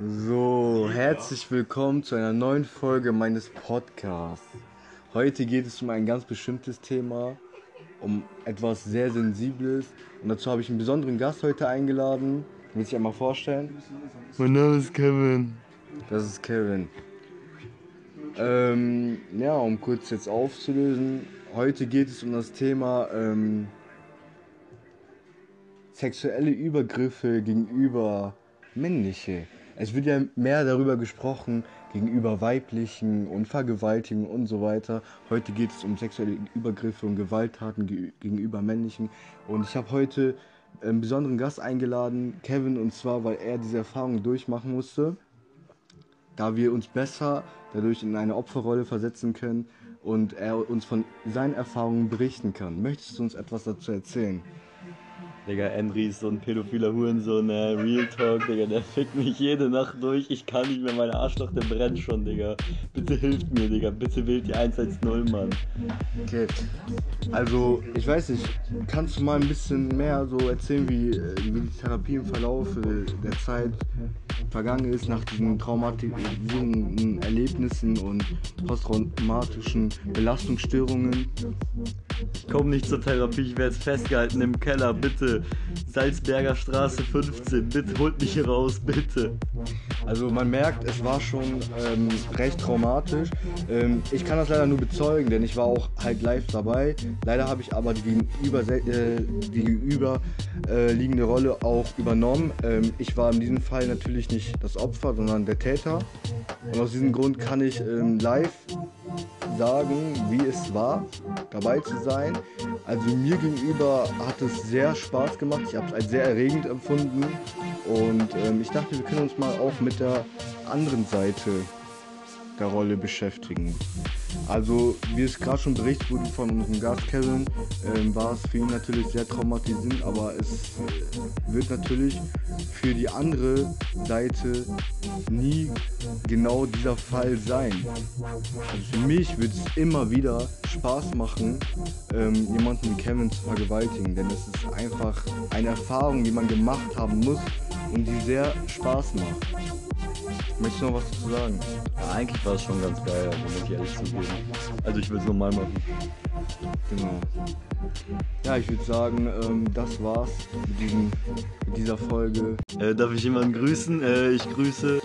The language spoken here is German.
So, herzlich willkommen zu einer neuen Folge meines Podcasts. Heute geht es um ein ganz bestimmtes Thema, um etwas sehr Sensibles. Und dazu habe ich einen besonderen Gast heute eingeladen. Will ich einmal vorstellen? Mein Name ist Kevin. Das ist Kevin. Ähm, ja, um kurz jetzt aufzulösen. Heute geht es um das Thema ähm, sexuelle Übergriffe gegenüber männliche. Es wird ja mehr darüber gesprochen gegenüber weiblichen und Vergewaltigung und so weiter. Heute geht es um sexuelle Übergriffe und Gewalttaten ge gegenüber männlichen. Und ich habe heute einen besonderen Gast eingeladen, Kevin, und zwar, weil er diese Erfahrung durchmachen musste, da wir uns besser dadurch in eine Opferrolle versetzen können und er uns von seinen Erfahrungen berichten kann. Möchtest du uns etwas dazu erzählen? Digga, Henry ist so ein pädophiler Hurensohn, äh, Real Talk, Digga, der fickt mich jede Nacht durch. Ich kann nicht mehr, meine Arschloch, der brennt schon, Digga. Bitte hilft mir, Digga, bitte wählt die 110, Mann. Okay, also ich weiß nicht, kannst du mal ein bisschen mehr so erzählen, wie, äh, wie die Therapie im Verlauf der Zeit vergangen ist nach diesen traumatisierenden Erlebnissen und posttraumatischen Belastungsstörungen? Komme nicht zur Therapie, ich werde festgehalten im Keller, bitte. Salzberger Straße 15, bitte holt mich hier raus, bitte. Also man merkt, es war schon ähm, recht traumatisch. Ähm, ich kann das leider nur bezeugen, denn ich war auch halt live dabei. Leider habe ich aber die gegenüber, äh, die gegenüber äh, Rolle auch übernommen. Ähm, ich war in diesem Fall natürlich nicht das Opfer, sondern der Täter. Und aus diesem Grund kann ich ähm, live sagen, wie es war, dabei zu sein. Also mir gegenüber hat es sehr Spaß gemacht. Ich habe es als sehr erregend empfunden. Und ähm, ich dachte, wir können uns mal auch mit der anderen Seite der Rolle beschäftigen. Also, wie es gerade schon berichtet wurde von unserem Gast Kevin, ähm, war es für ihn natürlich sehr traumatisierend, aber es wird natürlich für die andere Seite nie genau dieser Fall sein. Also für mich wird es immer wieder Spaß machen, ähm, jemanden wie Kevin zu vergewaltigen, denn es ist einfach eine Erfahrung, die man gemacht haben muss und die sehr Spaß macht. Möchtest du noch was dazu sagen? Ja, eigentlich war es schon ganz geil, also muss ich ehrlich zugeben. Also ich will es nochmal machen. Genau. Ja, ich würde sagen, ähm, das war's mit, diesem, mit dieser Folge. Äh, darf ich jemanden grüßen? Äh, ich grüße